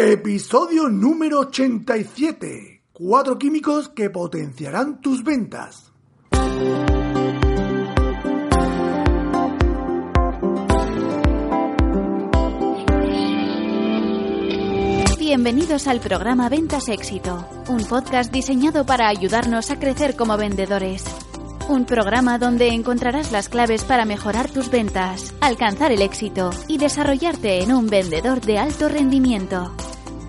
Episodio número 87. Cuatro químicos que potenciarán tus ventas. Bienvenidos al programa Ventas Éxito, un podcast diseñado para ayudarnos a crecer como vendedores. Un programa donde encontrarás las claves para mejorar tus ventas, alcanzar el éxito y desarrollarte en un vendedor de alto rendimiento.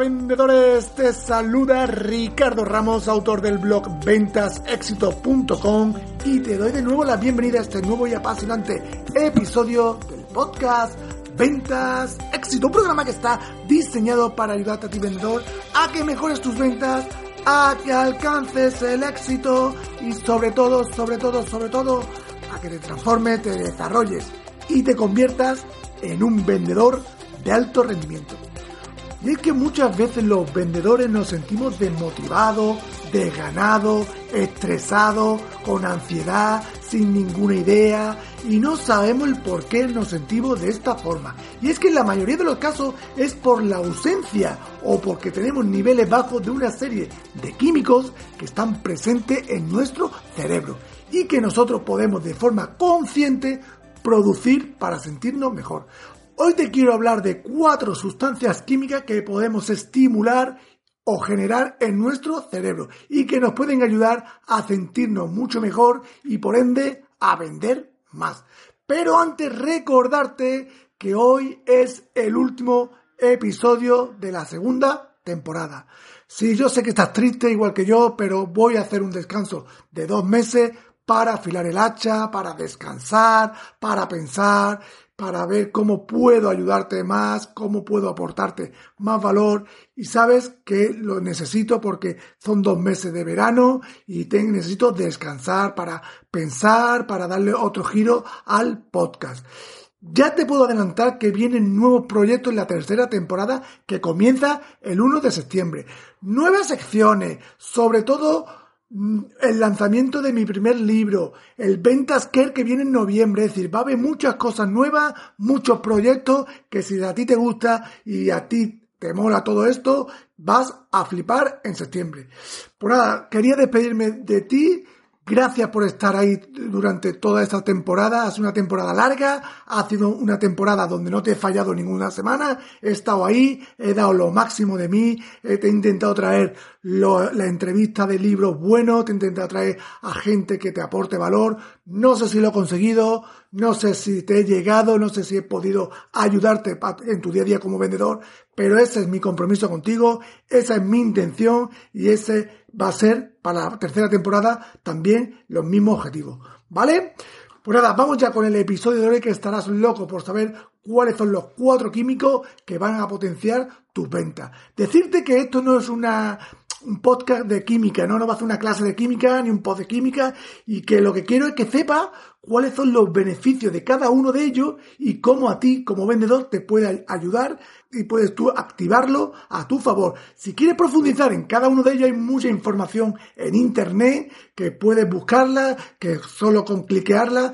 Vendedores, te saluda Ricardo Ramos, autor del blog ventasexito.com y te doy de nuevo la bienvenida a este nuevo y apasionante episodio del podcast Ventas Éxito, un programa que está diseñado para ayudarte a ti vendedor a que mejores tus ventas, a que alcances el éxito y sobre todo, sobre todo, sobre todo, a que te transformes, te desarrolles y te conviertas en un vendedor de alto rendimiento. Y es que muchas veces los vendedores nos sentimos desmotivados, desganados, estresados, con ansiedad, sin ninguna idea y no sabemos el por qué nos sentimos de esta forma. Y es que en la mayoría de los casos es por la ausencia o porque tenemos niveles bajos de una serie de químicos que están presentes en nuestro cerebro y que nosotros podemos de forma consciente producir para sentirnos mejor. Hoy te quiero hablar de cuatro sustancias químicas que podemos estimular o generar en nuestro cerebro y que nos pueden ayudar a sentirnos mucho mejor y por ende a vender más. Pero antes recordarte que hoy es el último episodio de la segunda temporada. Sí, yo sé que estás triste igual que yo, pero voy a hacer un descanso de dos meses para afilar el hacha, para descansar, para pensar para ver cómo puedo ayudarte más, cómo puedo aportarte más valor y sabes que lo necesito porque son dos meses de verano y necesito descansar para pensar, para darle otro giro al podcast. Ya te puedo adelantar que vienen nuevos proyectos en la tercera temporada que comienza el 1 de septiembre. Nuevas secciones, sobre todo el lanzamiento de mi primer libro, el Ventas Care que viene en noviembre, es decir, va a haber muchas cosas nuevas, muchos proyectos que si a ti te gusta y a ti te mola todo esto, vas a flipar en septiembre. Por nada, quería despedirme de ti Gracias por estar ahí durante toda esta temporada. Ha sido una temporada larga, ha sido una temporada donde no te he fallado ninguna semana. He estado ahí, he dado lo máximo de mí, te he intentado traer la entrevista de libros buenos, te he intentado traer a gente que te aporte valor. No sé si lo he conseguido, no sé si te he llegado, no sé si he podido ayudarte en tu día a día como vendedor, pero ese es mi compromiso contigo, esa es mi intención y ese va a ser para la tercera temporada también los mismos objetivos. ¿Vale? Pues nada, vamos ya con el episodio de hoy que estarás loco por saber cuáles son los cuatro químicos que van a potenciar tus ventas. Decirte que esto no es una un podcast de química, no, no va a hacer una clase de química ni un post de química y que lo que quiero es que sepa cuáles son los beneficios de cada uno de ellos y cómo a ti como vendedor te puede ayudar y puedes tú activarlo a tu favor. Si quieres profundizar en cada uno de ellos hay mucha información en internet que puedes buscarla, que solo con cliquearla,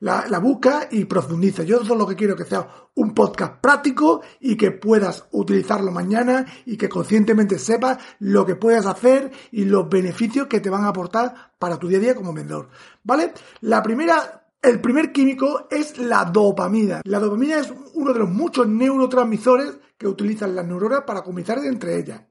la, la busca y profundiza. Yo solo lo que quiero que sea un podcast práctico y que puedas utilizarlo mañana y que conscientemente sepas lo que puedes hacer y los beneficios que te van a aportar para tu día a día como vendedor. ¿Vale? La primera el primer químico es la dopamina. La dopamina es uno de los muchos neurotransmisores que utilizan las neuronas para comunicar entre ellas.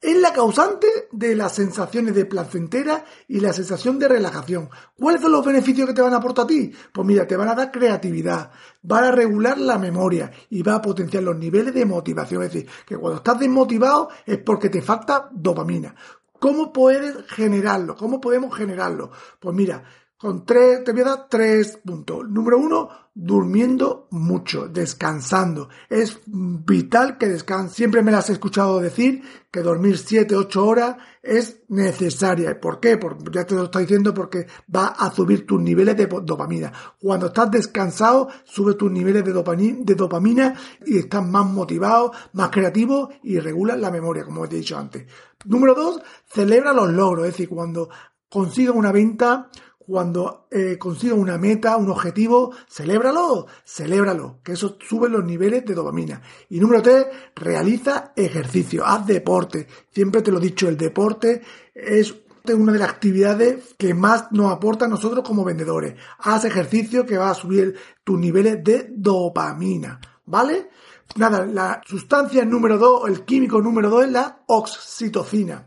es la causante de las sensaciones de placentera y la sensación de relajación. ¿Cuáles son los beneficios que te van a aportar a ti? Pues mira, te van a dar creatividad, van a regular la memoria y va a potenciar los niveles de motivación. Es decir, que cuando estás desmotivado es porque te falta dopamina. ¿Cómo puedes generarlo? ¿Cómo podemos generarlo? Pues mira, con tres, te voy a dar tres puntos. Número uno, durmiendo mucho, descansando. Es vital que descanses. Siempre me las he escuchado decir que dormir 7, 8 horas es necesaria. ¿Por qué? Porque ya te lo estoy diciendo porque va a subir tus niveles de dopamina. Cuando estás descansado, sube tus niveles de dopamina, de dopamina y estás más motivado, más creativo y regula la memoria, como te he dicho antes. Número dos, celebra los logros. Es decir, cuando consigas una venta, cuando eh, consigas una meta, un objetivo, celébralo, celébralo, que eso sube los niveles de dopamina. Y número tres, realiza ejercicio, haz deporte. Siempre te lo he dicho, el deporte es una de las actividades que más nos aporta a nosotros como vendedores. Haz ejercicio que va a subir tus niveles de dopamina, ¿vale? Nada, la sustancia número dos, el químico número dos es la oxitocina.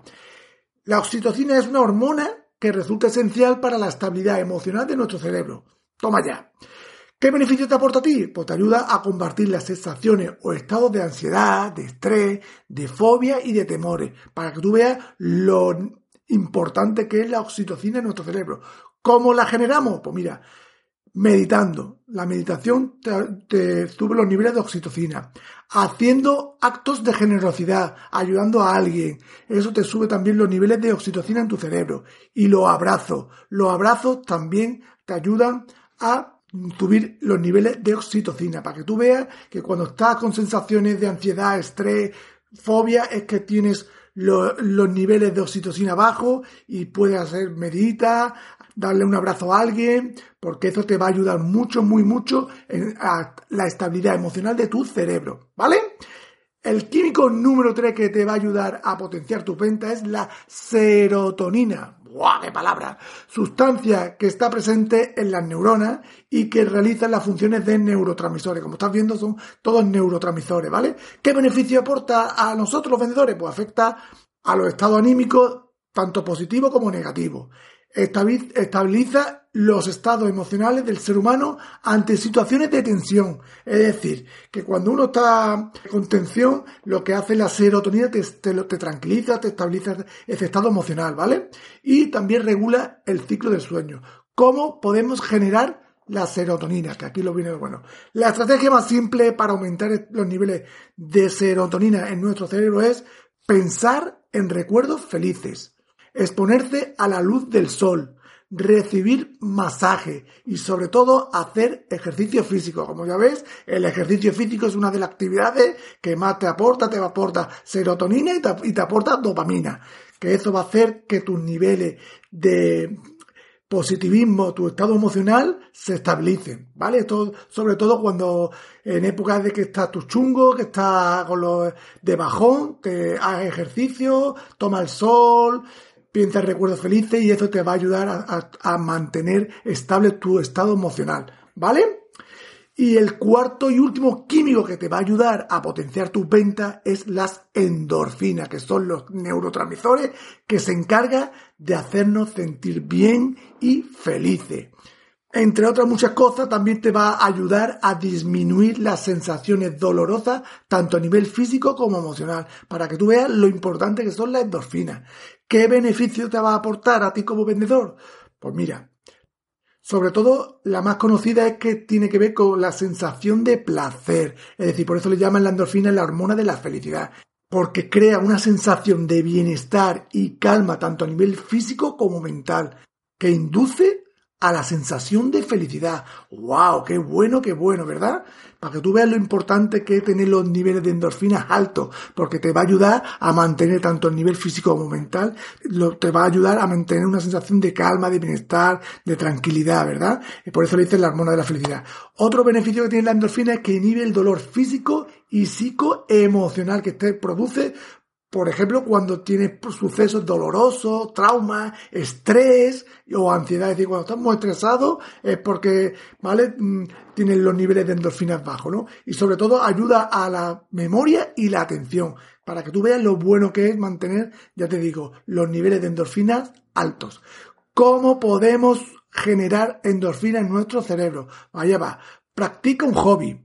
La oxitocina es una hormona que resulta esencial para la estabilidad emocional de nuestro cerebro. Toma ya. ¿Qué beneficio te aporta a ti? Pues te ayuda a combatir las sensaciones o estados de ansiedad, de estrés, de fobia y de temores, para que tú veas lo importante que es la oxitocina en nuestro cerebro. ¿Cómo la generamos? Pues mira, meditando. La meditación te, sube los niveles de oxitocina. Haciendo actos de generosidad, ayudando a alguien. Eso te sube también los niveles de oxitocina en tu cerebro. Y los abrazos. Los abrazos también te ayudan a subir los niveles de oxitocina. Para que tú veas que cuando estás con sensaciones de ansiedad, estrés, fobia, es que tienes los niveles de oxitocina bajos y puedes hacer medita, darle un abrazo a alguien, porque eso te va a ayudar mucho, muy mucho en la estabilidad emocional de tu cerebro, ¿vale? El químico número 3 que te va a ayudar a potenciar tu venta es la serotonina. ¡Buah, qué palabra! Sustancia que está presente en las neuronas y que realiza las funciones de neurotransmisores. Como estás viendo, son todos neurotransmisores, ¿vale? ¿Qué beneficio aporta a nosotros los vendedores? Pues afecta a los estados anímicos, tanto positivos como negativos estabiliza los estados emocionales del ser humano ante situaciones de tensión. Es decir, que cuando uno está con tensión, lo que hace la serotonina te, te, tranquiliza, te estabiliza ese estado emocional, ¿vale? Y también regula el ciclo del sueño. ¿Cómo podemos generar la serotonina? Que aquí lo viene bueno. La estrategia más simple para aumentar los niveles de serotonina en nuestro cerebro es pensar en recuerdos felices exponerse a la luz del sol, recibir masaje y sobre todo hacer ejercicio físico. Como ya ves, el ejercicio físico es una de las actividades que más te aporta, te aporta serotonina y te, y te aporta dopamina. Que eso va a hacer que tus niveles de positivismo, tu estado emocional se estabilicen, ¿vale? Esto, sobre todo cuando en épocas de que estás tu chungo, que estás con los de bajón, te hagas ejercicio, toma el sol, piensa en recuerdos felices y eso te va a ayudar a, mantener estable tu estado emocional, ¿vale? Y el cuarto y último químico que te va a ayudar a potenciar tus ventas es las endorfinas, que son los neurotransmisores que se encargan de hacernos sentir bien y felices. Entre otras muchas cosas, también te va a ayudar a disminuir las sensaciones dolorosas, tanto a nivel físico como emocional, para que tú veas lo importante que son las endorfinas. ¿Qué beneficio te va a aportar a ti como vendedor? Pues mira, sobre todo la más conocida es que tiene que ver con la sensación de placer. Es decir, por eso le llaman la endorfina la hormona de la felicidad. Porque crea una sensación de bienestar y calma tanto a nivel físico como mental, que induce a la sensación de felicidad. ¡Wow! ¡Qué bueno, qué bueno, ¿verdad? Para que tú veas lo importante que es tener los niveles de endorfinas altos, porque te va a ayudar a mantener tanto el nivel físico como mental, te va a ayudar a mantener una sensación de calma, de bienestar, de tranquilidad, ¿verdad? Y por eso le dicen la hormona de la felicidad. Otro beneficio que tiene la endorfina es que inhibe el dolor físico y psicoemocional que te produce por ejemplo, cuando tienes sucesos dolorosos, trauma, estrés o ansiedad. Es decir, cuando estás muy estresado es porque, ¿vale? Mm, tienes los niveles de endorfinas bajos, ¿no? Y sobre todo ayuda a la memoria y la atención, para que tú veas lo bueno que es mantener, ya te digo, los niveles de endorfinas altos. ¿Cómo podemos generar endorfina en nuestro cerebro? Vaya va, practica un hobby,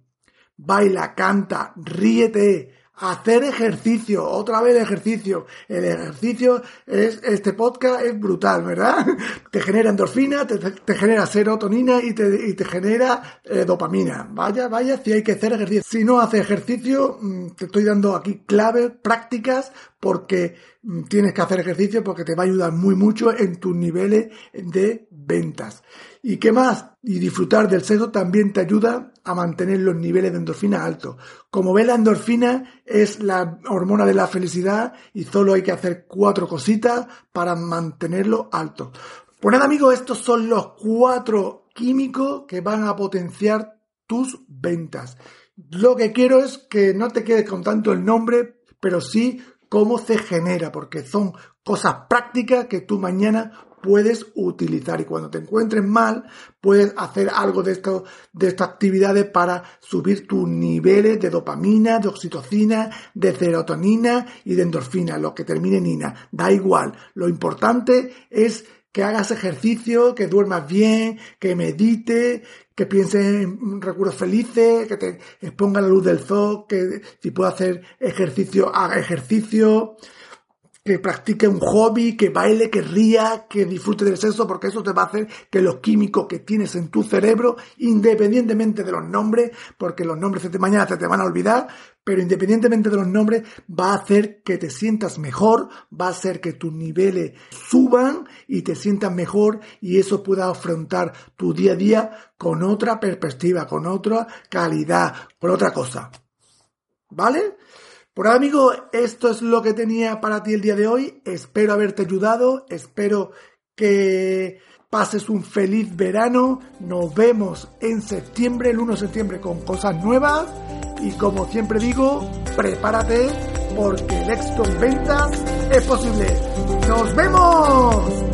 baila, canta, ríete, hacer ejercicio, otra vez ejercicio. El ejercicio es, este podcast es brutal, ¿verdad? Te genera endorfina, te, genera serotonina y te, y te genera eh, dopamina. Vaya, vaya, si hay que hacer ejercicio. Si no haces ejercicio, mm, te estoy dando aquí claves, prácticas, porque mm, tienes que hacer ejercicio porque te va a ayudar muy mucho en tus niveles de ventas. ¿Y qué más? Y disfrutar del sexo también te ayuda a mantener los niveles de endorfina altos. Como ves, la endorfina es la hormona de la felicidad y solo hay que hacer cuatro cositas para mantenerlo alto. Pues nada, amigos, estos son los cuatro químicos que van a potenciar tus ventas. Lo que quiero es que no te quedes con tanto el nombre, pero sí cómo se genera, porque son cosas prácticas que tú mañana puedes utilizar y cuando te encuentres mal puedes hacer algo de de estas actividades para subir tus niveles de dopamina, de oxitocina, de serotonina y de endorfina, lo que termine en ina, da igual. Lo importante es que hagas ejercicio, que duermas bien, que medite, que pienses en recuerdos felices, que te exponga la luz del sol, que si puedes hacer ejercicio, haga ejercicio, que practique un hobby, que baile, que ría, que disfrute del sexo, porque eso te va a hacer que los químicos que tienes en tu cerebro, independientemente de los nombres, porque los nombres de mañana se te van a olvidar, pero independientemente de los nombres, va a hacer que te sientas mejor, va a hacer que tus niveles suban y te sientas mejor y eso pueda afrontar tu día a día con otra perspectiva, con otra calidad, con otra cosa. ¿Vale? Por ahora, amigo, esto es lo que tenía para ti el día de hoy. Espero haberte ayudado. Espero que pases un feliz verano. Nos vemos en septiembre, el 1 de septiembre, con cosas nuevas. Y como siempre digo, prepárate porque el éxito en ventas es posible. ¡Nos vemos!